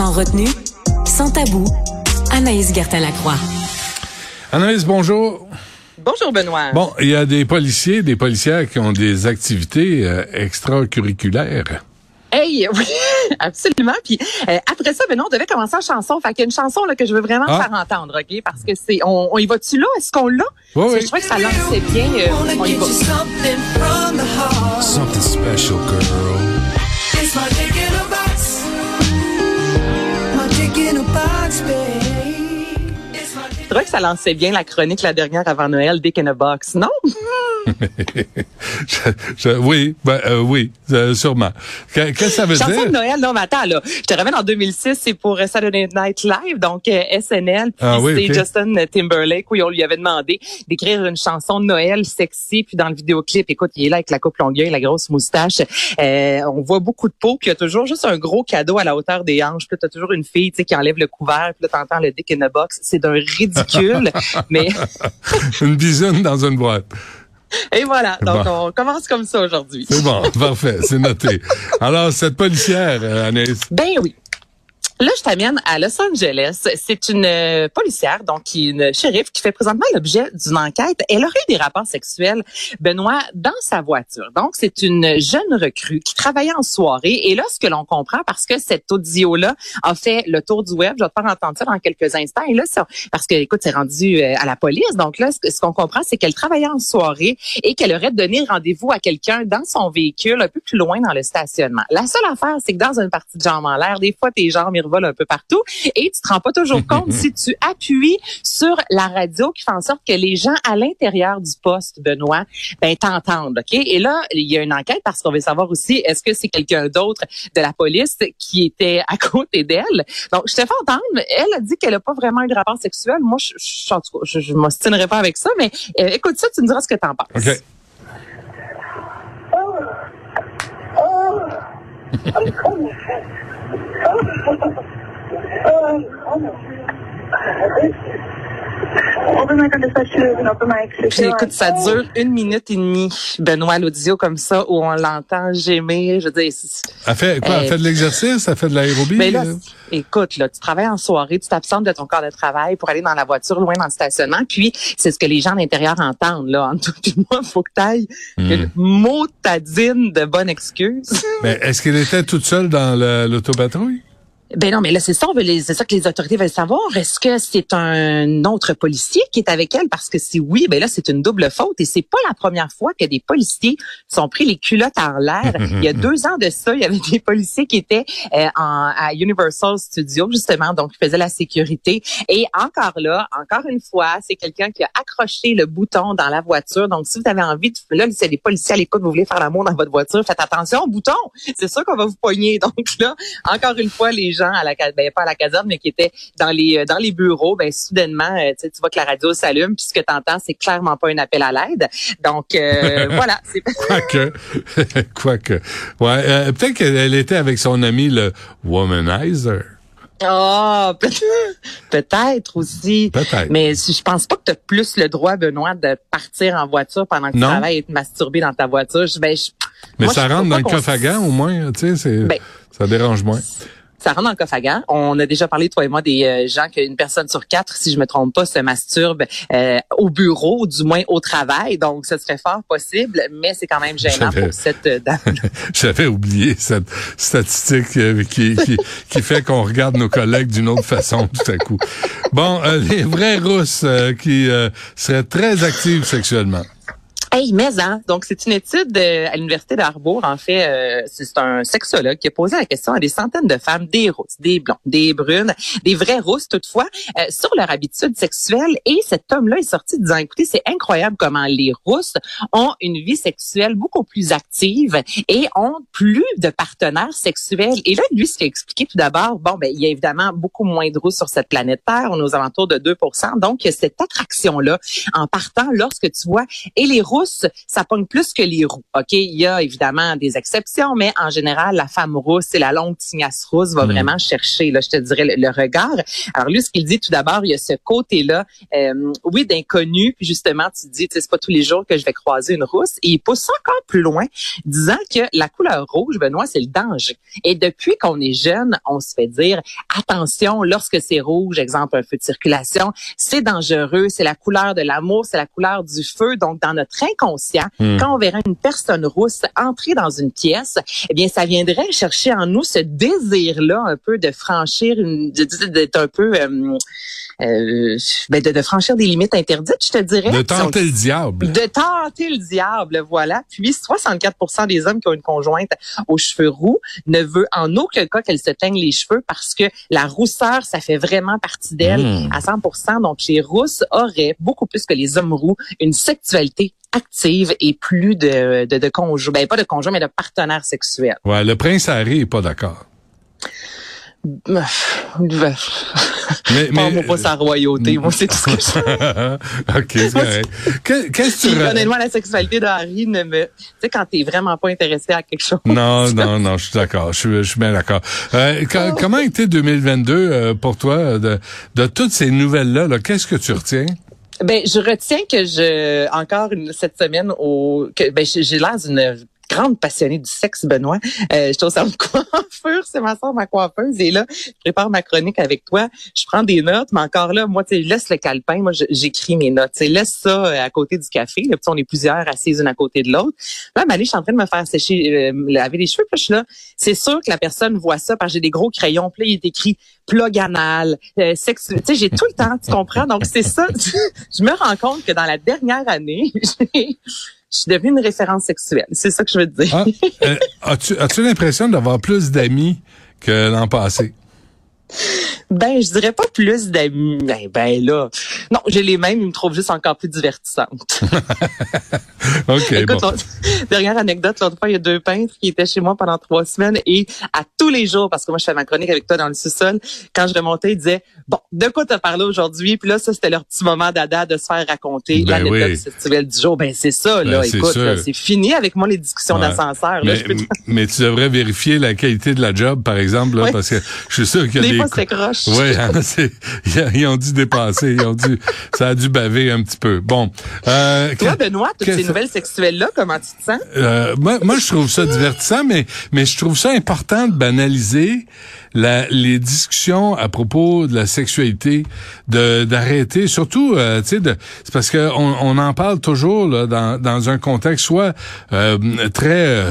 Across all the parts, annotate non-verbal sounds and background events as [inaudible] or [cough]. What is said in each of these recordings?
Sans retenue, sans tabou, Anaïs Gertin-Lacroix. Anaïs, bonjour. Bonjour Benoît. Bon, il y a des policiers, des policières qui ont des activités euh, extracurriculaires. Hey, [laughs] oui, absolument. Puis euh, après ça, Benoît, on devait commencer en chanson. Fait qu'il y a une chanson là, que je veux vraiment Ah. faire entendre, OK? Parce que c'est. On, on y va-tu là? Est-ce qu'on l'a? Oui, Parce que oui. Je crois que ça lançait bien. euh, on y va. Something special, girl. Je trouvais que ça lançait bien la chronique la dernière avant Noël, Dick in a Box, non? [laughs] Je- je- oui, ben, euh, oui, euh, sûrement. Que- Qu'est-ce que ça veut Chanson dire? de Noël, non, mais attends, là. Je te ramène en 2006, c'est pour Saturday Night Live, donc euh, SNL. Puis Ah oui, c'est. Justin Timberlake, où on lui avait demandé d'écrire une chanson de Noël sexy. Puis dans le vidéoclip, écoute, il est là avec la coupe longueuil, la grosse moustache. Euh, on voit beaucoup de peau, puis il y a toujours juste un gros cadeau à la hauteur des hanches. Puis là, t'as toujours une fille, tu sais, qui enlève le couvert. Puis là, t'entends le dick in a box. C'est d'un ridicule. [laughs] mais, Une bisoune dans une boîte. [laughs] et voilà. Donc, Bon. on commence comme ça aujourd'hui. C'est bon, [laughs] parfait, c'est noté. Alors, cette policière, euh, Anaïs, Ben oui. Là, je t'amène à Los Angeles. C'est une euh, policière, donc une shérif, qui fait présentement l'objet d'une enquête. Elle aurait eu des rapports sexuels, Benoît, dans sa voiture. Donc, c'est une jeune recrue qui travaillait en soirée. Et là, ce que l'on comprend, parce que cet audio-là a fait le tour du web, je vais te faire entendre ça dans quelques instants. Et là, ça- parce que, écoute, c'est rendu euh, à la police. Donc là, ce, ce qu'on comprend, c'est qu'elle travaillait en soirée et qu'elle aurait donné rendez-vous à quelqu'un dans son véhicule un peu plus loin dans le stationnement. La seule affaire, c'est que dans une partie de jambes en l'air, des fois, tes jambes, un peu partout et tu te rends pas toujours [laughs] compte si tu appuies sur la radio qui fait en sorte que les gens à l'intérieur du poste, Benoît, ben, t'entendent, OK? Et là, il y a une enquête parce qu'on veut savoir aussi, est-ce que c'est quelqu'un d'autre de la police qui était à [laughs] côté d'elle? Donc, je te fais entendre, elle a dit qu'elle a pas vraiment eu de rapport sexuel. Moi, je, je, en tout cas, je, je m'ostinerai pas avec ça, mais euh, écoute ça, tu me diras ce que t'en penses. OK. [laughs] oh, oh, oh. Puis écoute, ça dure une minute et demie, Benoît, l'audio comme ça, où on l'entend gémir. Je veux dire, c'est- Elle fait quoi? Elle Euh, fait de l'exercice? Elle fait de l'aérobie? Mais là, euh? écoute, là, tu travailles en soirée, tu t'absentes de ton corps de travail pour aller dans la voiture loin dans le stationnement. Puis, c'est ce que les gens à l'intérieur entendent, là. Entre toi et moi, faut que t'ailles Hmm. une motadine de bonne excuse. Mais est-ce qu'elle était toute seule dans le- l'autopatrouille? Ben non, mais là, c'est ça, on veut les- c'est ça que les autorités veulent savoir. Est-ce que c'est un autre policier qui est avec elle? Parce que si oui, ben là, c'est une double faute. Et c'est pas la première fois que des policiers sont pris les culottes en l'air. il y a deux ans de ça, il y avait [laughs] des policiers qui étaient euh, en, à Universal Studios, justement, donc ils faisaient la sécurité. Et encore là, encore une fois, c'est quelqu'un qui a accroché le bouton dans la voiture. Donc, si vous avez envie de... Là, c'est des policiers à l'écoute, vous voulez faire l'amour dans votre voiture, faites attention au bouton. C'est sûr qu'on va vous pogner. [laughs] Donc là, encore une fois, les gens à la ben pas à la caserne, mais qui étaient dans les euh, dans les bureaux, ben soudainement, euh, tu vois que la radio s'allume, puis ce que tu entends, c'est clairement pas un appel à l'aide. Donc euh, [laughs] voilà, c'est Quoique. [laughs] Quoique. Ouais, euh, peut-être qu'elle était avec son ami le womanizer. oh, peut- peut-être aussi. Peut-être. Mais je pense pas que tu as plus le droit, Benoît, de partir en voiture pendant que Non. tu travailles et te masturber dans ta voiture. Je- Ben, je- Mais moi, ça je rentre dans le qu'on coffre à gants, au moins, tu sais, c'est, Ben, ça dérange moins. Ça rentre dans le coffre à gants. On a déjà parlé, toi et moi, des euh, gens qu'une personne sur quatre, si je me trompe pas, se masturbe euh, au bureau, ou du moins au travail. Donc, ce serait fort possible, mais c'est quand même gênant J'avais- pour cette euh, dame. [laughs] J'avais oublié cette statistique euh, qui, qui, qui fait qu'on regarde nos collègues d'une autre façon tout à coup. Bon, euh, les vraies rousses euh, qui euh, seraient très actives sexuellement. Hey, mais hein, donc c'est une étude euh, à l'université d'Arbour. En fait, euh, c'est un sexologue qui a posé la question à des centaines de femmes, des rousses, des blondes, des brunes, des vraies rousses toutefois, euh, sur leur habitude sexuelle. Et cet homme-là est sorti disant, écoutez, c'est incroyable comment les rousses ont une vie sexuelle beaucoup plus active et ont plus de partenaires sexuels. Et là, lui, ce qu'il a expliqué tout d'abord, bon, ben, il y a évidemment beaucoup moins de rousses sur cette planète Terre. On est aux alentours de 2% Donc, cette attraction-là en partant lorsque tu vois et les rousses rousse, ça pogne plus que les roux. OK, il y a évidemment des exceptions, mais en général, la femme rousse et la longue tignasse rousse va Mm. vraiment chercher, là, je te dirais, le, le regard. Alors lui, ce qu'il dit tout d'abord, il y a ce côté-là, euh, oui, d'inconnu, puis justement, tu dis, tu sais, c'est pas tous les jours que je vais croiser une rousse, et il pousse encore plus loin, disant que la couleur rouge, Benoît, c'est le danger. Et depuis qu'on est jeune, on se fait dire, attention, lorsque c'est rouge, exemple un feu de circulation, c'est dangereux, c'est la couleur de l'amour, c'est la couleur du feu. Donc, dans notre inconscient, Hmm. quand on verrait une personne rousse entrer dans une pièce, eh bien, ça viendrait chercher en nous ce désir-là un peu de franchir une, d'être un peu, euh, euh, ben, de, de franchir des limites interdites, je te dirais. De tenter le diable. de tenter le diable, voilà. Puis 64% des hommes qui ont une conjointe aux cheveux roux ne veut en aucun cas qu'elle se teigne les cheveux parce que la rousseur, ça fait vraiment partie d'elle Mm. à 100% Donc, les rousses auraient, beaucoup plus que les hommes roux, une sexualité active et plus de, de, de conjoints, ben pas de conjoints, mais de partenaires sexuels. Ouais, le prince Harry est pas d'accord. Ben, [laughs] Mais, Parle-moi pas sa royauté, moi c'est tout ce que je [laughs] OK, c'est correct. Que- Qu'est-ce que tu... Honnêtement, la sexualité de Harry ne me... Tu sais, quand t'es vraiment pas intéressé à quelque chose. Non, non, non, je suis d'accord. Je suis, bien d'accord. Euh, co- Comment a été 2022 euh, pour toi de, de toutes ces nouvelles-là? -là, Qu'est-ce que tu retiens? Ben, je retiens que je encore une, cette semaine au que ben j'ai l'air d'une grande passionnée du sexe, Benoît. Euh, je suis au salon de c'est ma soeur, ma coiffeuse. Et là, je prépare ma chronique avec toi. Je prends des notes, mais encore là, moi, tu laisse le calepin. Moi, j'écris mes notes. Tu sais, laisse ça euh, à côté du café. Là, on est plusieurs assises une à côté de l'autre. Là, Mané, je suis en train de me faire sécher, euh, laver les cheveux. Je suis là. C'est sûr que la personne voit ça parce que j'ai des gros crayons. Puis là, il est écrit plug anal, euh. Tu sais, j'ai tout le temps, tu comprends? Donc, c'est ça. [laughs] je me rends compte que dans la dernière année, [laughs] j'ai- je suis devenue une référence sexuelle. C'est ça que je veux dire. Ah, euh, As-tu as l'impression d'avoir plus d'amis que l'an passé? Ben, je dirais pas plus d'amis. Ben, ben là. Non, j'ai les mêmes, ils me trouvent juste encore plus divertissante. [laughs] OK, Écoute, bon. dernière anecdote, l'autre fois, il y a deux peintres qui étaient chez moi pendant trois semaines et à tous les jours, parce que moi, je fais ma chronique avec toi dans le sous-sol, quand je remontais, ils disaient, bon, de quoi t'as parlé aujourd'hui? Puis là, ça, c'était leur petit moment dada de se faire raconter Ben l'anecdote oui. sexuelle du jour. Ben, c'est ça, là. Ben, Écoute, c'est fini avec moi les discussions Ouais. d'ascenseur. Mais, tu devrais vérifier la qualité de la job, par exemple, là, parce que je suis sûr qu'il y a Des des... fois, c'est croche. Oui, hein, [laughs] ils ont dû dépasser, ils ont dû, ça a dû baver un petit peu. Bon, euh, Toi, Benoît, toutes ces nouvelles sexuelles-là, comment tu te sens? euh, moi, moi, je trouve ça divertissant, mais mais je trouve ça important de banaliser la, les discussions à propos de la sexualité, de d'arrêter, surtout, euh, tu sais, c'est parce que on, on en parle toujours là, dans dans un contexte soit euh, très euh,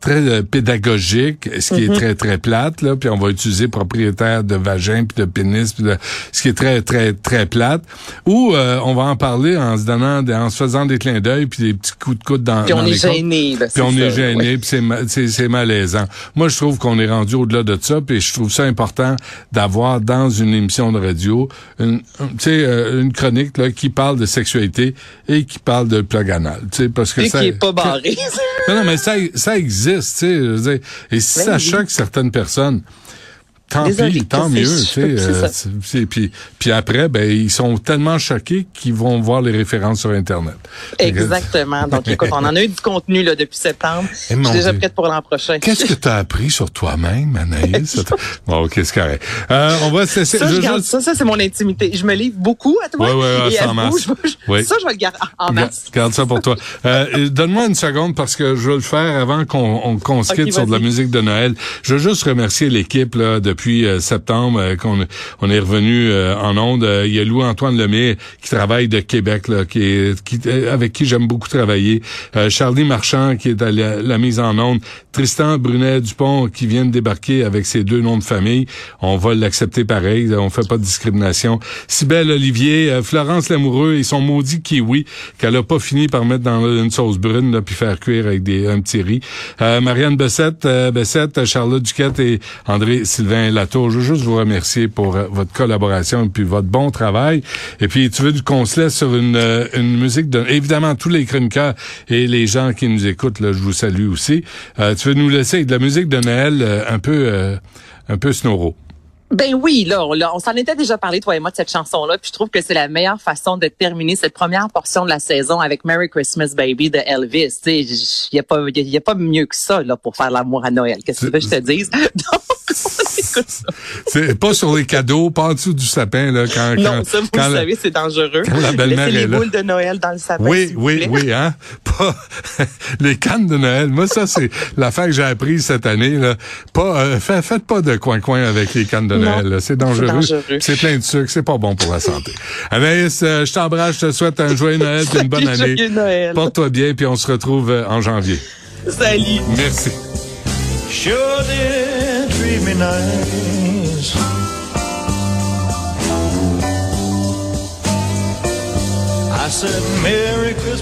très euh, pédagogique, ce qui est très très plate là, puis on va utiliser propriétaire de vagin puis de pénis, puis de, ce qui est très très très plate, ou euh, on va en parler en se donnant, en se faisant des clins d'œil puis des petits coups de coude dans Puis on dans est les gêné. là, Puis on est gêné, puis c'est c'est c'est malaisant. Moi, je trouve qu'on est rendu au-delà de ça, puis je trouve ça important d'avoir dans une émission de radio une, un- tu sais, euh, une chronique là, qui parle de sexualité et qui parle de plug anal, tu sais, parce que Et ça. qui est pas barré. [laughs] Non, non, mais ça, ça existe, tu sais. Et si Ben ça choque certaines personnes, tant Désolé, pis, tant mieux, tu euh, puis, puis après, ben ils sont tellement choqués qu'ils vont voir les références sur Internet. Exactement. Donc, écoute, on en a eu du contenu là, depuis septembre. Eh, Je suis déjà prête pour l'an prochain. Qu'est-ce que tu as appris sur toi-même, Anaïs? [laughs] bon, OK, c'est correct. Euh, on va se laisser. Ça, je je- garde ça, ça c'est mon intimité. Je me livre beaucoup à toi. Ouais, ouais, ouais, vous, je- Oui. Ça, je vais le garder en masse. Garde ça pour toi. Euh, Donne-moi une seconde parce que je veux le faire avant qu'on on, qu'on se quitte sur de la musique de Noël. Je veux juste remercier l'équipe là depuis euh, septembre euh, qu'on on est revenu euh, en onde. Il y a Louis-Antoine Lemay qui travaille de Québec, là, qui est, qui, avec qui j'aime beaucoup travailler. Charlie Marchand qui est à la, mise en onde. Tristan Brunet-Dupont qui vient de débarquer avec ses deux noms de famille. On va l'accepter pareil. On fait pas de discrimination. Sibelle Olivier, Florence Lamoureux et son maudit kiwi qu'elle a pas fini par mettre dans une sauce brune là, puis faire cuire avec des un petit riz. Euh, Marianne Bessette, euh, Bessette, Charlotte Duquette et André Sylvain Latour. Je veux juste vous remercier pour euh, votre collaboration et puis votre bon travail. Et puis tu veux qu'on se laisse sur une, euh, une musique de évidemment tous les chroniqueurs et les gens qui nous écoutent là, je vous salue aussi. Euh, tu veux nous laisser avec de la musique de Noël euh, un peu euh, un peu snoro. Ben oui, là, on, on s'en était déjà parlé, toi et moi, de cette chanson-là. Puis je trouve que c'est la meilleure façon de terminer cette première portion de la saison avec Merry Christmas Baby de Elvis. Il y a pas, y a, y a pas mieux que ça là pour faire l'amour à Noël. Qu'est-ce que tu veux que je te dise? [laughs] Donc. C'est pas sur les cadeaux, pas en dessous du sapin, là, quand, Non, quand, ça, vous quand le la- savez, c'est dangereux. quand la belle-mère est les là. boules de Noël dans le sapin. Oui, oui, plaît. oui, hein. [laughs] Pas [laughs] les cannes de Noël. Moi, ça, c'est l'affaire que j'ai apprise cette année, là. Pas, euh, fait- faites pas de coin-coin avec les cannes de Noël, là. C'est dangereux. C'est plein de sucre. C'est pas bon pour la santé. [laughs] Anaïs, euh, je t'embrasse. Je te souhaite un joyeux Noël et une bonne année. Joyeux Noël. Porte-toi bien, puis on se retrouve euh, en janvier. Salut. Merci. Sure did I said, Merry Christmas.